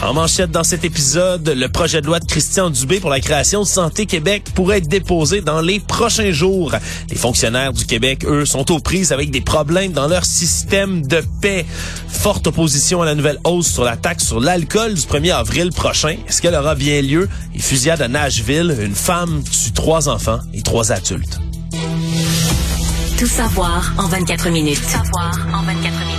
En manchette dans cet épisode, le projet de loi de Christian Dubé pour la création de Santé Québec pourrait être déposé dans les prochains jours. Les fonctionnaires du Québec, eux, sont aux prises avec des problèmes dans leur système de paix. Forte opposition à la nouvelle hausse sur la taxe sur l'alcool du 1er avril prochain. Est-ce qu'elle aura bien lieu? Et fusillade à Nashville, une femme tue trois enfants et trois adultes. Tout savoir en 24 minutes. Savoir en 24 minutes.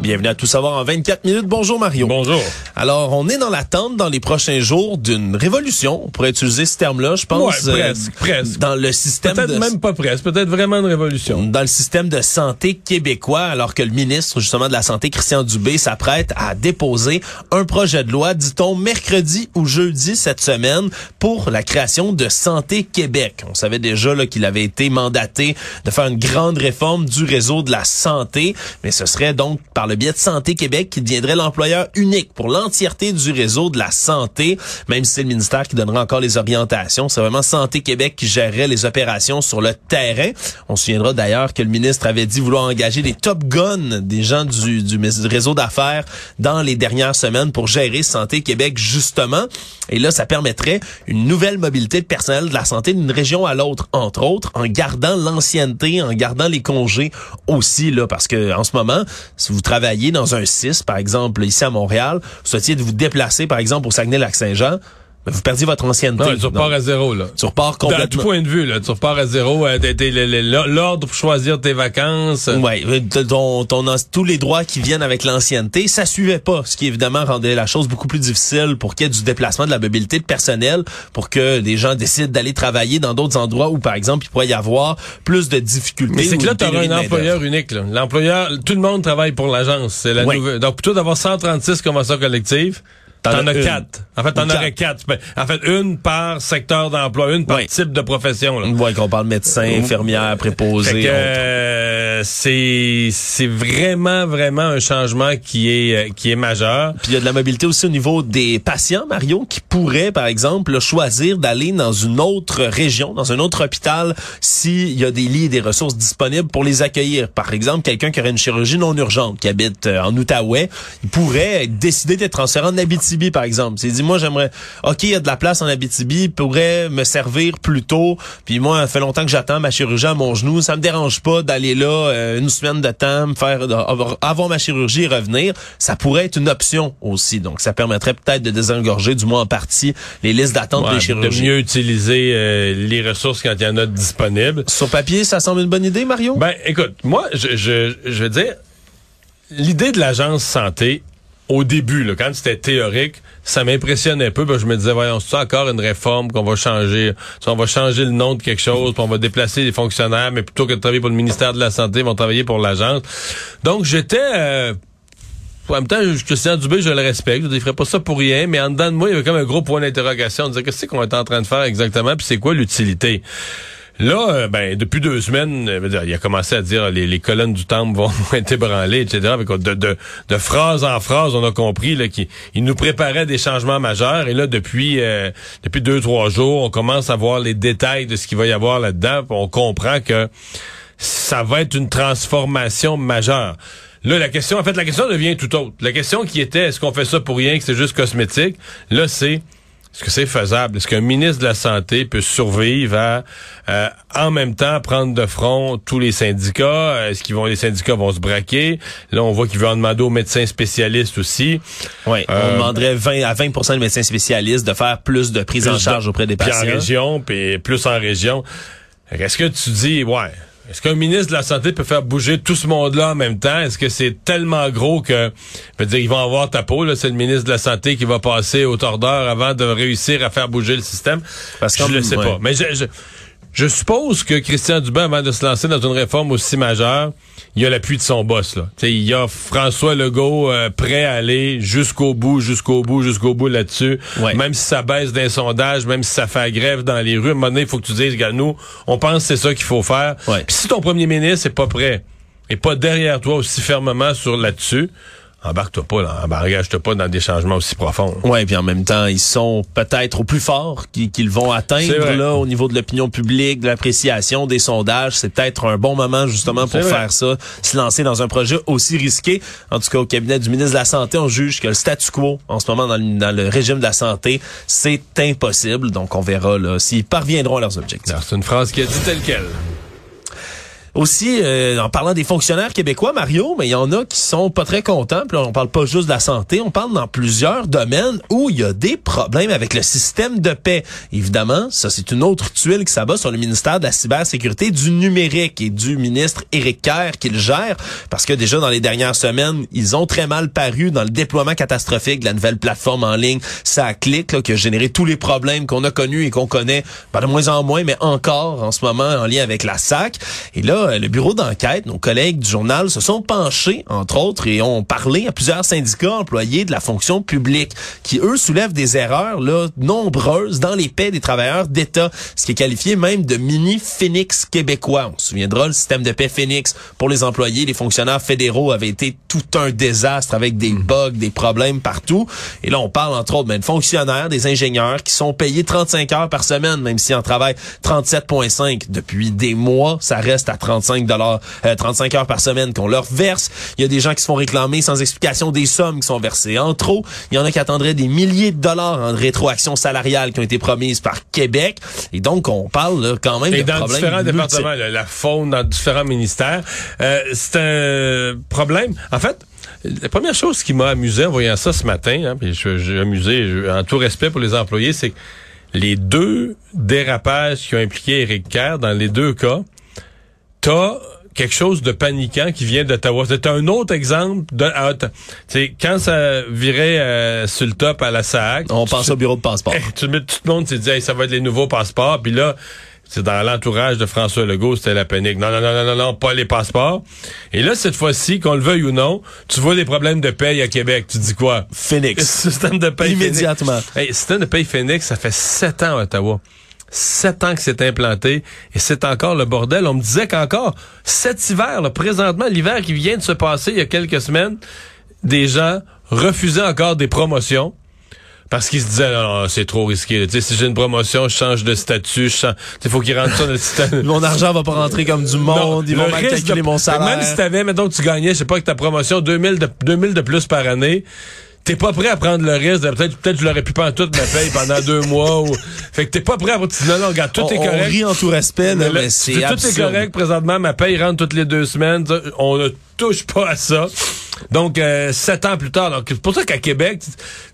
Bienvenue à Tout savoir en 24 minutes. Bonjour Mario. Bonjour. Alors, on est dans l'attente dans les prochains jours d'une révolution. On pourrait utiliser ce terme-là, je pense. Ouais, presque, euh, presque. Dans le système Peut-être de... même pas presque, peut-être vraiment une révolution. Dans le système de santé québécois, alors que le ministre, justement, de la Santé, Christian Dubé, s'apprête à déposer un projet de loi, dit-on, mercredi ou jeudi cette semaine, pour la création de Santé Québec. On savait déjà là qu'il avait été mandaté de faire une grande réforme du réseau de la santé, mais ce serait donc par le biais de Santé Québec qui deviendrait l'employeur unique pour l'entièreté du réseau de la santé, même c'est le ministère qui donnera encore les orientations. C'est vraiment Santé Québec qui gérerait les opérations sur le terrain. On se souviendra d'ailleurs que le ministre avait dit vouloir engager des top guns, des gens du, du, réseau d'affaires dans les dernières semaines pour gérer Santé Québec justement. Et là, ça permettrait une nouvelle mobilité de personnel de la santé d'une région à l'autre, entre autres, en gardant l'ancienneté, en gardant les congés aussi, là, parce que en ce moment, si vous travaillez dans un 6, par exemple, ici à Montréal, de vous déplacer, par exemple, au Saguenay-Lac-Saint-Jean, ben, vous perdiez votre ancienneté. Non, tu repars à zéro, là. Tu repars complètement. tout point de vue, là. Tu repars à zéro. euh, L'ordre pour choisir tes vacances. Ouais, euh, ton, ton, tous les droits qui viennent avec l'ancienneté, ça suivait pas, ce qui évidemment rendait la chose beaucoup plus difficile pour qu'il y ait du déplacement de la mobilité de personnel, pour que les gens décident d'aller travailler dans d'autres endroits où, par exemple, il pourrait y avoir plus de difficultés. Mais c'est que là, tu auras un employeur unique. là. L'employeur, tout le monde travaille pour l'agence. C'est la Oui. nouvelle. Donc, plutôt d'avoir 136 conventions collectives, T'en as quatre. En fait, t'en aurais quatre. Ben, En fait, une par secteur d'emploi, une par Oui. type de profession. Là. Ouais, qu'on parle médecin, infirmière, préposé. Euh, c'est c'est vraiment vraiment un changement qui est euh, qui est majeur. Puis il y a de la mobilité aussi au niveau des patients, Mario, qui pourraient, par exemple, choisir d'aller dans une autre région, dans un autre hôpital, s'il y a des lits et des ressources disponibles pour les accueillir. Par exemple, quelqu'un qui aurait une chirurgie non urgente, qui habite euh, en Outaouais, il pourrait décider d'être transféré en Abitibi, par exemple. C'est dit, moi, j'aimerais, OK, il y a de la place en Abitibi, pourrait me servir plus tôt. Puis moi, ça fait longtemps que j'attends ma chirurgie à mon genou. Ça me dérange pas d'aller là euh, une semaine de temps, me faire avoir, ma chirurgie et revenir. Ça pourrait être une option aussi. Donc, ça permettrait peut-être de désengorger, du moins en partie, les listes d'attente Ouais, des de chirurgies. mieux utiliser euh, les ressources quand il y en a de disponibles. Sur papier, ça semble une bonne idée, Mario? Ben, écoute, moi, je, je, je veux dire, l'idée de l'agence santé, au début, là, quand c'était théorique, ça m'impressionnait un peu. Ben, je me disais, voyons, c'est encore une réforme qu'on va changer? On va changer le nom de quelque chose, puis on va déplacer les fonctionnaires, mais plutôt que de travailler pour le ministère de la Santé, ils vont travailler pour l'agence. Donc, j'étais... euh, en même temps, Christian Dubé, je le respecte. Je ne ferait pas ça pour rien, mais en dedans de moi, il y avait comme un gros point d'interrogation. On disait, qu'est-ce qu'on est en train de faire exactement, puis c'est quoi l'utilité? Là, euh, ben, depuis deux semaines, euh, il a commencé à dire les, colonnes du temple vont être ébranlées, etc. De, de, de phrase en phrase, on a compris qu'il il nous préparait des changements majeurs. Et là, depuis euh, depuis deux, trois jours, on commence à voir les détails de ce qu'il va y avoir là-dedans. On comprend que ça va être une transformation majeure. Là, la question, en fait, la question devient tout autre. La question qui était, est-ce qu'on fait ça pour rien, que c'est juste cosmétique? Là, c'est, est-ce que c'est faisable? Est-ce qu'un ministre de la Santé peut survivre à, euh, en même temps, prendre de front tous les syndicats? Est-ce qu'ils vont, les syndicats vont se braquer? Là, on voit qu'il veut en demander aux médecins spécialistes aussi. Oui, on Euh, demanderait 20 à 20% de médecins spécialistes de faire plus de prise en charge auprès des puis patients. en région, puis plus en région. Est-ce que tu dis, ouais, est-ce qu'un ministre de la Santé peut faire bouger tout ce monde-là en même temps? Est-ce que c'est tellement gros que, je veux dire, ils vont avoir ta peau, là, c'est le ministre de la Santé qui va passer au tordeur avant de réussir à faire bouger le système? Parce je que- le sais ouais. pas. Mais je, je, Je suppose que Christian Dubé, avant de se lancer dans une réforme aussi majeure, il y a l'appui de son boss. Là. T'sais, il y a François Legault euh, prêt à aller jusqu'au bout, jusqu'au bout, jusqu'au bout là-dessus. Ouais. Même si ça baisse d'un sondage, même si ça fait grève dans les rues, à un moment donné, il faut que tu dises, regarde, nous, on pense que c'est ça qu'il faut faire. Puis si ton premier ministre est pas prêt, et pas derrière toi aussi fermement sur là-dessus, embarque-toi pas, là, engage-toi pas dans des changements aussi profonds. Ouais, puis en même temps, ils sont peut-être au plus fort qu'ils vont atteindre là au niveau de l'opinion publique, de l'appréciation des sondages. C'est peut-être un bon moment justement pour vrai. faire ça, se lancer dans un projet aussi risqué. En tout cas, au cabinet du ministre de la Santé, on juge que le statu quo en ce moment dans le, dans le régime de la santé, c'est impossible. Donc, on verra là s'ils parviendront à leurs objectifs. C'est une phrase qui a dit telle quelle. Aussi, euh, en parlant des fonctionnaires québécois, Mario, mais il y en a qui sont pas très contents. Puis on parle pas juste de la santé, on parle dans plusieurs domaines où il y a des problèmes avec le système de paix. Évidemment, ça c'est une autre tuile qui s'abat sur le ministère de la cybersécurité du numérique et du ministre Éric Kerr qui le gère, parce que déjà dans les dernières semaines, ils ont très mal paru dans le déploiement catastrophique de la nouvelle plateforme en ligne. Ça clique là, qui a généré tous les problèmes qu'on a connus et qu'on connaît ben, de moins en moins, mais encore en ce moment en lien avec la SAC. Et là, euh, le bureau d'enquête, nos collègues du journal se sont penchés, entre autres, et ont parlé à plusieurs syndicats employés de la fonction publique, qui, eux, soulèvent des erreurs là nombreuses dans les paix des travailleurs d'État, ce qui est qualifié même de mini-Phoenix québécois. On se souviendra, le système de paix Phoenix pour les employés, les fonctionnaires fédéraux avait été tout un désastre avec des bugs, des problèmes partout. Et là, on parle, entre autres, ben, de fonctionnaires, des ingénieurs qui sont payés 35 heures par semaine, même si en travail 37,5 depuis des mois, ça reste à 35 dollars, 35 heures par semaine qu'on leur verse. Il y a des gens qui se font réclamer sans explication des sommes qui sont versées en trop. Il y en a qui attendraient des milliers de dollars en rétroaction salariale qui ont été promises par Québec. Et donc, on parle là, quand même Et de dans problèmes différents multiples. départements, là, la faune dans différents ministères. Euh, c'est un problème. En fait, la première chose qui m'a amusé en voyant ça ce matin, hein, puis je- j'ai amusé, je- en tout respect pour les employés, c'est que les deux dérapages qui ont impliqué Éric Kerr, dans les deux cas, t'as quelque chose de paniquant qui vient d'Ottawa. C'est un autre exemple de. Tu sais, quand ça virait euh, sur le top à la SAC, On pense au bureau de passeport. Hey, tout, le- tout le monde s'est dit, Hey, ça va être les nouveaux passeports. Puis là, c'est dans l'entourage de François Legault, c'était la panique. Non, non, non, non, non, non, pas les passeports. Et là, cette fois-ci, qu'on le veuille ou non, tu vois des problèmes de paye à Québec. Tu dis quoi? Phoenix. Système de paye Immédiatement. Phoenix. Hey, système de paye Phoenix, ça fait sept ans à Ottawa. Sept ans que c'est implanté et c'est encore le bordel. On me disait qu'encore cet hiver, là, présentement, l'hiver qui vient de se passer il y a quelques semaines, des gens refusaient encore des promotions parce qu'ils se disaient non, non, c'est trop risqué. Tu sais, si j'ai une promotion, je change de statut, je change. Il faut qu'ils rentrent ça dans le système. Mon argent va pas rentrer comme du monde, ils vont mal calculer de- mon salaire. Même si t'avais, mettons que tu gagnais, je sais pas, que ta promotion 2000 de, 2000 de plus par année, t'es pas prêt à prendre le risque de peut-être, peut-être je l'aurais pu en toute ma paye pendant deux mois ou, fait que t'es pas prêt à, non, non, regarde, tout on, est on correct. rit en tout respect, là, Mais mais c'est tout est correct présentement, ma paye rentre toutes les deux semaines, on ne touche pas à ça. Donc, euh, sept ans plus tard, donc c'est pour ça qu'à Québec,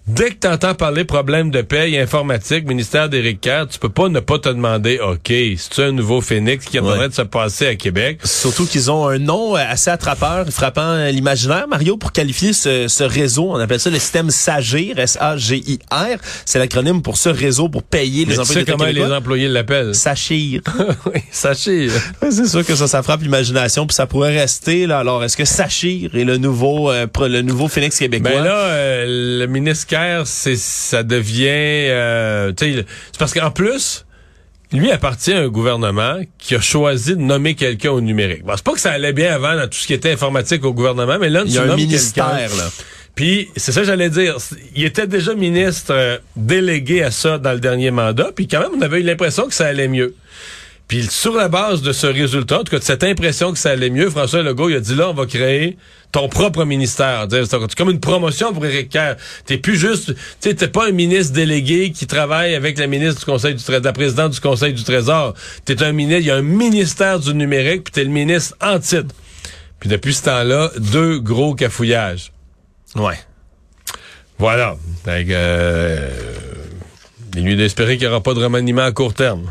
dès que tu entends parler problème de paye informatique, ministère d'Éric Kerr, tu peux pas ne pas te demander, OK, c'est un nouveau Phoenix qui est en train de se passer à Québec? Surtout qu'ils ont un nom euh, assez attrapeur, frappant l'imaginaire, Mario, pour qualifier ce, ce réseau. On appelle ça le système SAGIR, S-A-G-I-R. C'est l'acronyme pour ce réseau pour payer les Mais tu employés sais comment les employés l'appellent? Sachir. oui. Ouais, c'est sûr que ça, ça frappe l'imagination, puis ça pourrait rester. Là. Alors, est-ce que Sachir est le nouveau, euh, le nouveau Phoenix québécois? Ben là, euh, le ministre C'est ça devient, euh, c'est parce qu'en plus, lui appartient à un gouvernement qui a choisi de nommer quelqu'un au numérique. Bon, c'est pas que ça allait bien avant dans tout ce qui était informatique au gouvernement, mais là, Il y a un ministère, là. Puis c'est ça que j'allais dire. Il était déjà ministre euh, délégué à ça dans le dernier mandat, puis quand même on avait eu l'impression que ça allait mieux. Puis sur la base de ce résultat, en tout cas de cette impression que ça allait mieux, François Legault il a dit là on va créer ton propre ministère. C'est comme une promotion pour Éric Kerr. T'es plus juste, tu t'es pas un ministre délégué qui travaille avec la ministre du Conseil du Trésor, la présidente du Conseil du Trésor. T'es un ministre, il y a un ministère du numérique, puis t'es le ministre en titre. Puis depuis ce temps-là, deux gros cafouillages. Ouais. Voilà. Que, euh, il lui d'espérer qu'il n'y aura pas de remaniement à court terme.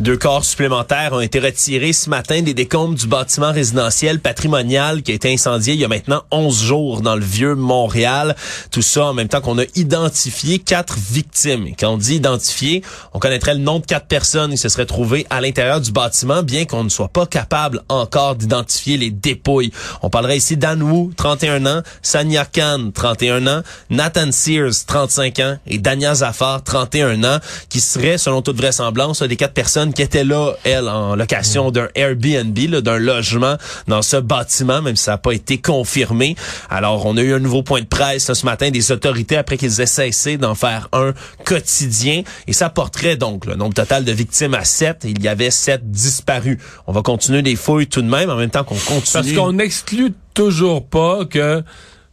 Deux corps supplémentaires ont été retirés ce matin des décombres du bâtiment résidentiel patrimonial qui a été incendié il y a maintenant 11 jours dans le vieux Montréal. Tout ça en même temps qu'on a identifié quatre victimes. Quand on dit identifié, on connaîtrait le nom de quatre personnes qui se seraient trouvées à l'intérieur du bâtiment, bien qu'on ne soit pas capable encore d'identifier les dépouilles. On parlerait ici d'An Wu, 31 ans, Sanya Khan, 31 ans, Nathan Sears, 35 ans, et Dania Zafar, 31 ans, qui seraient, selon toute vraisemblance, des quatre personnes qui étaient là, elles, en location d'un Airbnb, d'un logement dans ce bâtiment, même si ça n'a pas été confirmé. Alors, on a eu un nouveau point de presse ce matin des autorités après qu'ils aient cessé d'en faire un quotidien. Et ça porterait donc le nombre total de victimes à 7. Il y avait 7 disparus. On va continuer les fouilles tout de même, en même temps qu'on continue. Parce qu'on n'exclut toujours pas que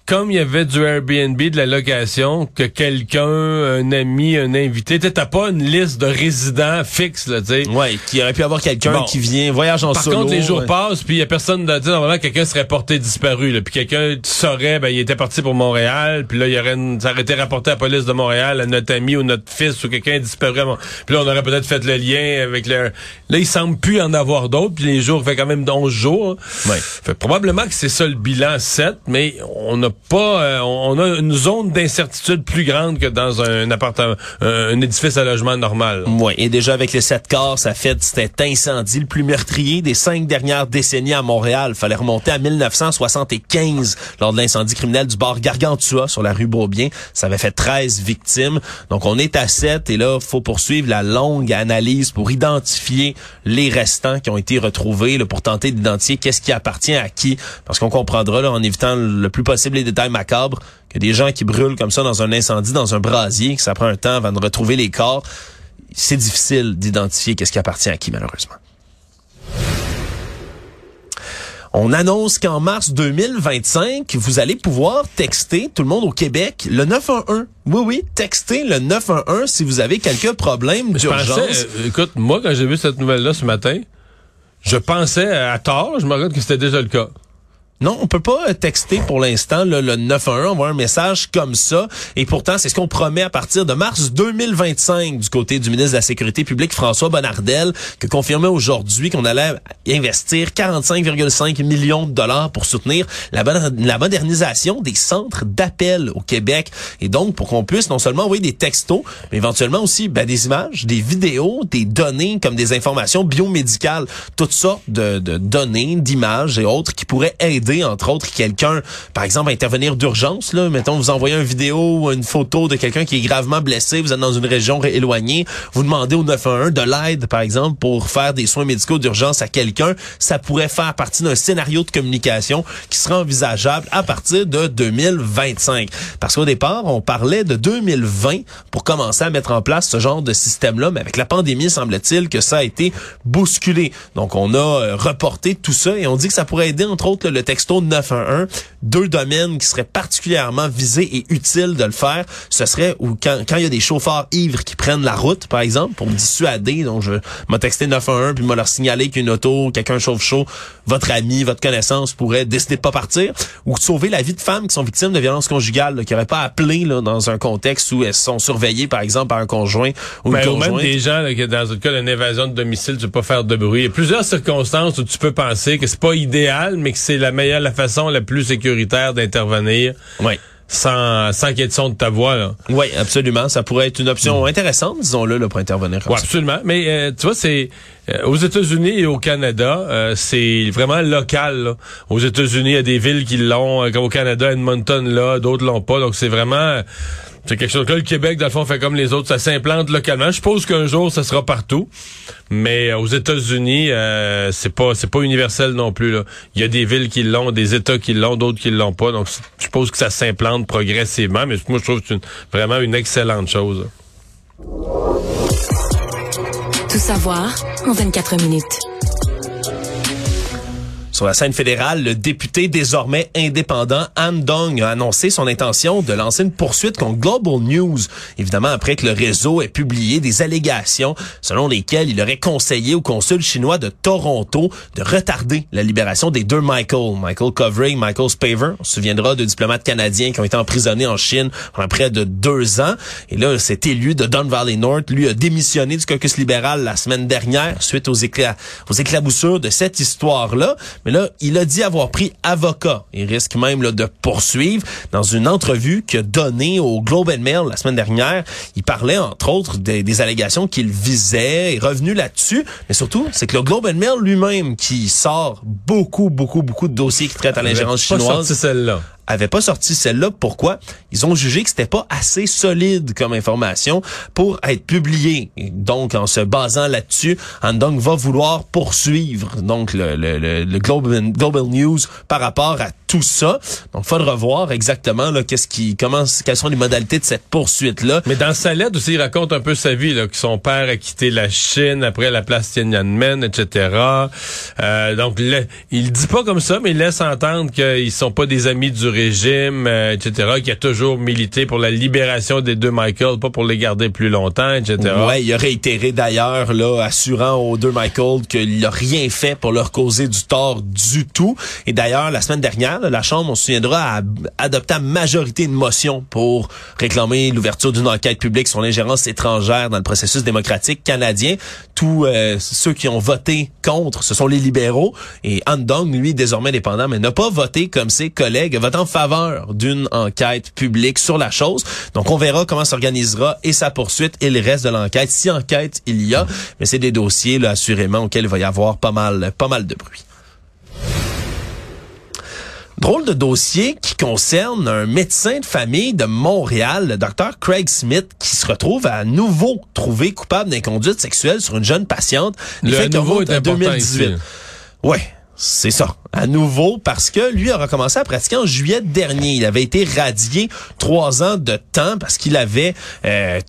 comme il y avait du Airbnb, de la location, que quelqu'un, un ami, un invité, tu t'as pas une liste de résidents fixes, là, tu sais. Ouais, qui aurait pu avoir quelqu'un qui vient, voyage en Par solo. Par contre, les jours passent, puis il y a personne, tu sais, normalement, quelqu'un serait porté disparu, là, puis quelqu'un saurait, ben, il était parti pour Montréal, puis là, il y aurait une, ça aurait été rapporté à la police de Montréal, à notre ami ou notre fils ou quelqu'un disparu. Puis là, on aurait peut-être fait le lien avec le... Là, il semble plus en avoir d'autres, puis les jours, fait quand même 11 jours. Ouais. Fait probablement que c'est ça le bilan 7, mais on n'a pas, euh, on a une zone d'incertitude plus grande que dans un appartement, un, édifice à logement normal. Oui, et déjà avec les sept corps, ça fait cet incendie le plus meurtrier des cinq dernières décennies à Montréal. Fallait remonter à 1975 lors de l'incendie criminel du bar Gargantua sur la rue Beaubien. Ça avait fait 13 victimes. Donc on est à 7 et là, faut poursuivre la longue analyse pour identifier les restants qui ont été retrouvés là, pour tenter d'identifier qu'est-ce qui appartient à qui. Parce qu'on comprendra là, en évitant le plus possible les détails macabre, que des gens qui brûlent comme ça dans un incendie, dans un brasier, que ça prend un temps avant de retrouver les corps, c'est difficile d'identifier qu'est-ce qui appartient à qui, malheureusement. On annonce qu'en mars 2025, vous allez pouvoir texter tout le monde au Québec le 911. Oui, oui, texter le 911 si vous avez quelques problèmes d'urgence. Euh, écoute, moi, quand j'ai vu cette nouvelle-là ce matin, je pensais à tort, je me rappelle que c'était déjà le cas. Non, on peut pas texter pour l'instant le 911, envoyer un message comme ça. Et pourtant, c'est ce qu'on promet à partir de mars 2025 du côté du ministre de la Sécurité publique, François Bonnardel, que confirmait aujourd'hui qu'on allait investir 45,5 millions de dollars pour soutenir la, la modernisation des centres d'appel au Québec. Et donc, pour qu'on puisse non seulement envoyer des textos, mais éventuellement aussi ben, des images, des vidéos, des données comme des informations biomédicales, toutes sortes de, de données, d'images et autres qui pourraient aider entre autres, quelqu'un, par exemple, à intervenir d'urgence. Là, mettons, vous envoyez une vidéo ou une photo de quelqu'un qui est gravement blessé, vous êtes dans une région éloignée, vous demandez au 911 de l'aide, par exemple, pour faire des soins médicaux d'urgence à quelqu'un. Ça pourrait faire partie d'un scénario de communication qui sera envisageable à partir de 2025. Parce qu'au départ, on parlait de 2020 pour commencer à mettre en place ce genre de système-là, mais avec la pandémie, semble-t-il que ça a été bousculé. Donc, on a euh, reporté tout ça et on dit que ça pourrait aider, entre autres, le texte texto 911, deux domaines qui seraient particulièrement visés et utiles de le faire, ce serait où quand, quand il y a des chauffeurs ivres qui prennent la route, par exemple, pour me dissuader, donc je m'a texté 911 puis m'a leur signalé qu'une auto, quelqu'un chauffe chaud, votre ami, votre connaissance pourrait décider de pas partir, ou de sauver la vie de femmes qui sont victimes de violences conjugales, qui n'auraient pas appelé là, dans un contexte où elles sont surveillées, par exemple, par un conjoint ou une ben, conjointe. Ou même des gens là, qui, dans le cas d'une évasion de domicile, tu peux pas faire de bruit. Il y a plusieurs circonstances où tu peux penser que c'est pas idéal, mais que c'est la meilleure, la façon la plus sécuritaire d'intervenir. Oui sans, sans qu'il y ait de son de ta voix. Là. Oui, absolument. Ça pourrait être une option intéressante, disons-le, là, pour intervenir. Oui, absolument. Mais euh, tu vois, c'est euh, aux États-Unis et au Canada, euh, c'est vraiment local. Là. Aux États-Unis, il y a des villes qui l'ont, comme au Canada, Edmonton là, d'autres l'ont pas. Donc c'est vraiment c'est quelque chose que le Québec, dans le fond, fait comme les autres, ça s'implante localement. Je suppose qu'un jour, ça sera partout. Mais aux États-Unis, euh, c'est pas universel non plus. Il y a des villes qui l'ont, des États qui l'ont, d'autres qui l'ont pas. Donc, je suppose que ça s'implante progressivement. Mais moi, je trouve que c'est vraiment une excellente chose. Tout savoir en 24 minutes. Sur la scène fédérale, le député désormais indépendant Han Dong a annoncé son intention de lancer une poursuite contre Global News, évidemment après que le réseau ait publié des allégations selon lesquelles il aurait conseillé au consul chinois de Toronto de retarder la libération des deux Michael, Michael Covering, Michael Spaver. On se souviendra de diplomates canadiens qui ont été emprisonnés en Chine pendant près de deux ans. Et là, cet élu de Don Valley North, lui, a démissionné du caucus libéral la semaine dernière suite aux éclaboussures de cette histoire-là. Mais là, il a dit avoir pris avocat. Il risque même là, de poursuivre. Dans une entrevue qu'il a donnée au Globe and Mail la semaine dernière, il parlait entre autres des, des allégations qu'il visait, est revenu là-dessus. Mais surtout, c'est que le Globe and Mail lui-même qui sort beaucoup, beaucoup, beaucoup de dossiers qui traitent à l'ingérence chinoise. celle-là avait pas sorti celle-là. Pourquoi? Ils ont jugé que c'était pas assez solide comme information pour être publié. Donc, en se basant là-dessus, Andong va vouloir poursuivre donc le, le, le, Global, Global News par rapport à tout ça. Donc, faudra voir exactement là, qu'est-ce qui, comment, quelles sont les modalités de cette poursuite-là. Mais dans sa lettre aussi, il raconte un peu sa vie, là, que son père a quitté la Chine après la place Tiananmen, etc. Euh, donc, il dit pas comme ça, mais il laisse entendre qu'ils sont pas des amis du régime, euh, etc., qui a toujours milité pour la libération des deux Michael, pas pour les garder plus longtemps, etc. Ouais, il a réitéré d'ailleurs, là, assurant aux deux Michael qu'il n'a rien fait pour leur causer du tort du tout. Et d'ailleurs, la semaine dernière, la Chambre, on se souviendra, a adopté à majorité une motion pour réclamer l'ouverture d'une enquête publique sur l'ingérence étrangère dans le processus démocratique canadien. Tous euh, ceux qui ont voté contre, ce sont les libéraux. Et Andong, lui, désormais dépendant, mais n'a pas voté comme ses collègues, votant faveur d'une enquête publique sur la chose. Donc, on verra comment s'organisera et sa poursuite et le reste de l'enquête, si enquête il y a. Mais c'est des dossiers, là, assurément, auxquels il va y avoir pas mal, pas mal de bruit. Drôle de dossier qui concerne un médecin de famille de Montréal, le docteur Craig Smith, qui se retrouve à nouveau trouvé coupable d'inconduite sexuelle sur une jeune patiente. Le fait nouveau est 2018. Ici. Ouais, c'est ça à nouveau parce que lui a recommencé à pratiquer en juillet dernier. Il avait été radié trois ans de temps parce qu'il avait euh,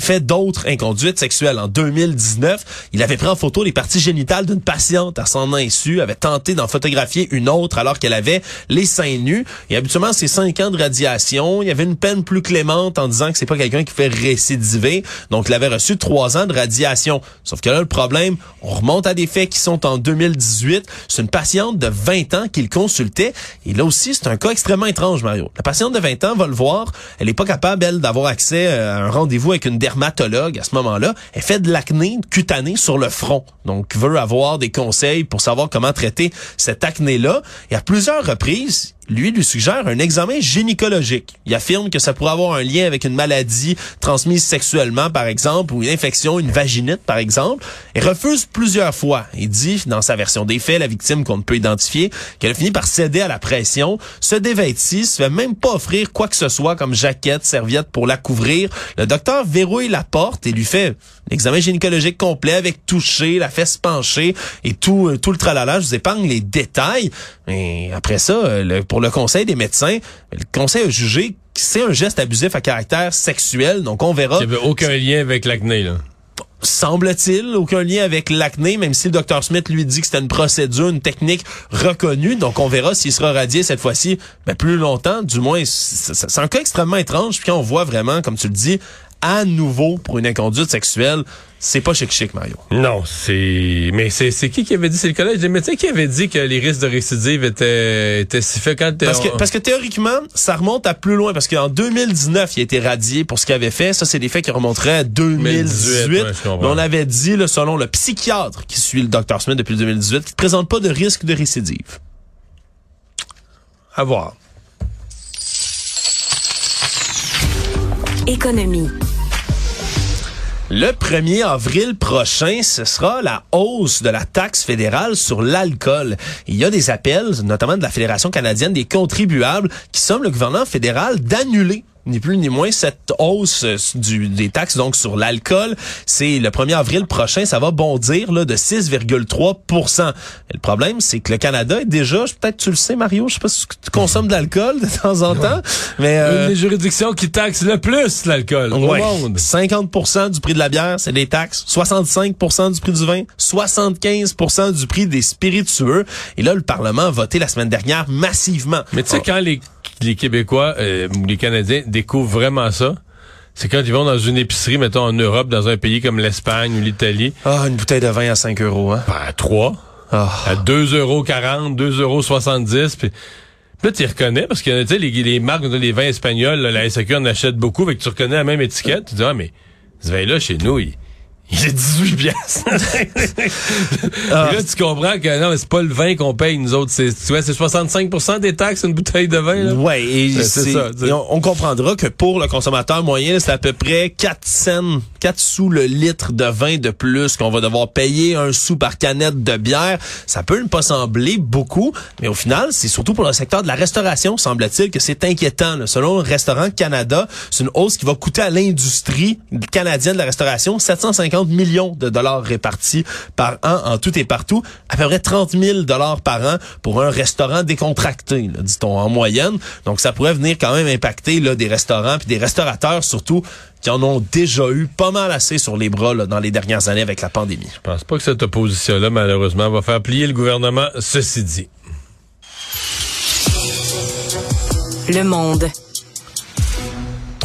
fait d'autres inconduites sexuelles. En 2019, il avait pris en photo les parties génitales d'une patiente à son insu, avait tenté d'en photographier une autre alors qu'elle avait les seins nus. Et habituellement, c'est cinq ans de radiation. Il y avait une peine plus clémente en disant que c'est pas quelqu'un qui fait récidiver. Donc, il avait reçu trois ans de radiation. Sauf que là, le problème, on remonte à des faits qui sont en 2018. C'est une patiente de 20 ans qu'il consultait. Et là aussi, c'est un cas extrêmement étrange, Mario. La patiente de 20 ans va le voir. Elle n'est pas capable, elle, d'avoir accès euh, à un rendez-vous avec une dermatologue à ce moment-là. Elle fait de l'acné cutanée sur le front. Donc, veut avoir des conseils pour savoir comment traiter cette acné-là. Et à plusieurs reprises, lui lui suggère un examen gynécologique. Il affirme que ça pourrait avoir un lien avec une maladie transmise sexuellement, par exemple, ou une infection, une vaginite, par exemple, et refuse plusieurs fois. Il dit, dans sa version des faits, la victime qu'on ne peut identifier, qu'elle a fini par céder à la pression, se dévêtit, se fait même pas offrir quoi que ce soit comme jaquette, serviette pour la couvrir. Le docteur verrouille la porte et lui fait l'examen gynécologique complet avec toucher, la fesse penchée et tout, euh, tout le tralala. Je vous épargne les détails. Et après ça, le, pour le conseil des médecins, le conseil a jugé que c'est un geste abusif à caractère sexuel. Donc, on verra. Il n'y avait aucun lien avec l'acné, là semble-t-il, aucun lien avec l'acné, même si le docteur Smith lui dit que c'était une procédure, une technique reconnue. Donc, on verra s'il sera radié cette fois-ci ben, plus longtemps. Du moins, c'est un cas extrêmement étrange. Puis quand on voit vraiment, comme tu le dis, à nouveau pour une inconduite sexuelle, c'est pas chic chic, Mario. Non, c'est. Mais c'est, qui qui avait dit? C'est le collège des médecins qui avait dit que les risques de récidive étaient, étaient si faits quand parce que, parce que théoriquement, ça remonte à plus loin. Parce qu'en 2019, il a été radié pour ce qu'il avait fait. Ça, c'est des faits qui remonteraient à 2018. on avait dit, là, selon le psychiatre qui suit le docteur Smith depuis 2018, qu'il ne présente pas de risque de récidive. À voir. Économie. Le 1er avril prochain, ce sera la hausse de la taxe fédérale sur l'alcool. Il y a des appels, notamment de la Fédération canadienne des contribuables, qui somme le gouvernement fédéral d'annuler ni plus ni moins, cette hausse euh, du, des taxes donc sur l'alcool, c'est le 1er avril prochain, ça va bondir là, de 6,3% Le problème, c'est que le Canada est déjà, peut-être tu le sais Mario, je sais pas si tu consommes de l'alcool de temps en temps, mais... Euh, Une des juridictions qui taxe le plus l'alcool au monde. 50% du prix de la bière, c'est des taxes. 65% du prix du vin. 75% du prix des spiritueux. Et là, le Parlement a voté la semaine dernière massivement. Mais tu sais, quand les, les Québécois euh, ou les Canadiens découvrent vraiment ça, c'est quand ils vont dans une épicerie, mettons en Europe, dans un pays comme l'Espagne ou l'Italie. Ah, une bouteille de vin à 5 euros, hein? Ben, à 3. Ah. À 2,40 euros, 2,70 euros. Puis là, tu reconnais, parce que les, les marques, les vins espagnols, là, la SAQ en achète beaucoup, avec tu reconnais la même étiquette. Tu dis, ah, mais ce vin-là, chez nous, il, il est 18 piastres. Ah. Là, tu comprends que non, mais c'est pas le vin qu'on paye, nous autres. C'est, tu vois, c'est 65% des taxes, une bouteille de vin, là. Ouais, et, Ben, c'est ça, et on, on comprendra que pour le consommateur moyen, c'est à peu près 4 cents, 4 sous le litre de vin de plus qu'on va devoir payer un sou par canette de bière. Ça peut ne pas sembler beaucoup, mais au final, c'est surtout pour le secteur de la restauration, semble-t-il, que c'est inquiétant. là. Selon Restaurant Canada, c'est une hausse qui va coûter à l'industrie canadienne de la restauration 750 millions de dollars répartis par an en tout et partout, à peu près 30 000 dollars par an pour un restaurant décontracté, dit-on en moyenne. Donc ça pourrait venir quand même impacter là, des restaurants puis des restaurateurs surtout qui en ont déjà eu pas mal assez sur les bras là, dans les dernières années avec la pandémie. Je pense pas que cette opposition-là, malheureusement, va faire plier le gouvernement, ceci dit. Le monde.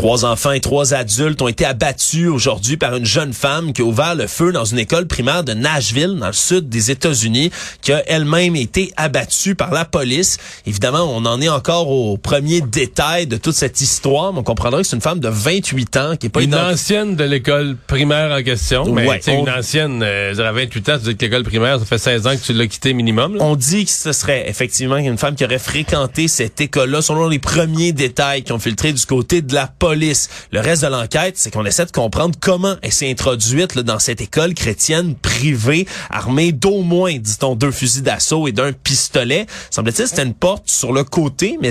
Trois enfants et trois adultes ont été abattus aujourd'hui par une jeune femme qui a ouvert le feu dans une école primaire de Nashville, dans le sud des États-Unis, qui a elle-même été abattue par la police. Évidemment, on en est encore aux premiers détails de toute cette histoire, mais on comprendra que c'est une femme de 28 ans qui est pas Une ident- ancienne de l'école primaire en question. Mais Ouais, on- une ancienne, euh, à 28 ans, tu dis que l'école primaire, ça fait 16 ans que tu l'as quitté minimum. là. On dit que ce serait effectivement une femme qui aurait fréquenté cette école-là, selon les premiers détails qui ont filtré du côté de la police. Le reste de l'enquête, c'est qu'on essaie de comprendre comment elle s'est introduite là, dans cette école chrétienne privée, armée d'au moins, dit-on, deux fusils d'assaut et d'un pistolet. Semble-t-il, c'était une porte sur le côté, mais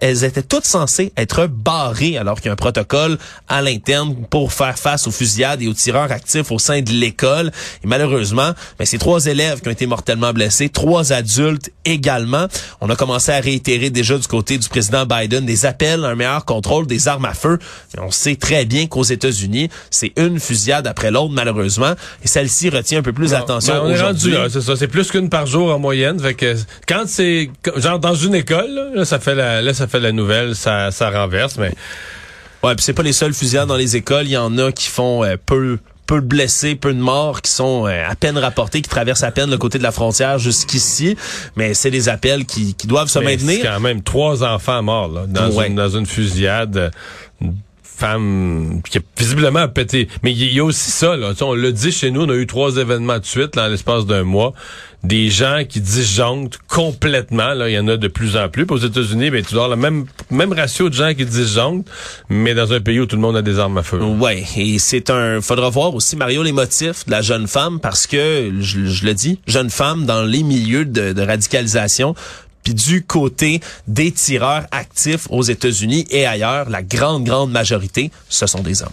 elles étaient toutes, censées être barrées, alors qu'il y a un protocole à l'interne pour faire face aux fusillades et aux tireurs actifs au sein de l'école. Et malheureusement, ben, c'est trois élèves qui ont été mortellement blessés, trois adultes également. On a commencé à réitérer déjà du côté du président Biden des appels à un meilleur contrôle des armes à feu. Mais on sait très bien qu'aux États-Unis, c'est une fusillade après l'autre, malheureusement. Et celle-ci retient un peu plus d'attention Ben, on est rendu aujourd'hui. là, c'est ça. C'est plus qu'une par jour en moyenne. Fait que quand c'est genre dans une école, là, ça fait la, là, ça fait la nouvelle, ça, ça renverse. Mais Ouais, puis c'est pas les seuls fusillades dans les écoles. Il y en a qui font euh, peu peu de blessés, peu de morts qui sont euh, à peine rapportés, qui traversent à peine le côté de la frontière jusqu'ici. Mais c'est des appels qui, qui doivent se mais c'est maintenir. quand même trois enfants morts là, dans, Ouais. une, dans une fusillade. Femme qui a visiblement pété. Mais il y, a aussi ça, là. On l'a dit chez nous, on a eu trois événements de suite là, en l'espace d'un mois. Des gens qui disjonctent complètement. Là, il y en a de plus en plus. Puis aux États-Unis, ben, tu dois avoir le même, même ratio de gens qui disjonctent, mais dans un pays où tout le monde a des armes à feu. Ouais, et c'est un. Faudra voir aussi Mario les motifs de la jeune femme parce que je, le dis, jeune femme dans les milieux de radicalisation. Puis du côté des tireurs actifs aux États-Unis et ailleurs, la grande grande majorité, ce sont des hommes.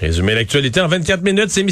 Résumer l'actualité en 24 minutes, c'est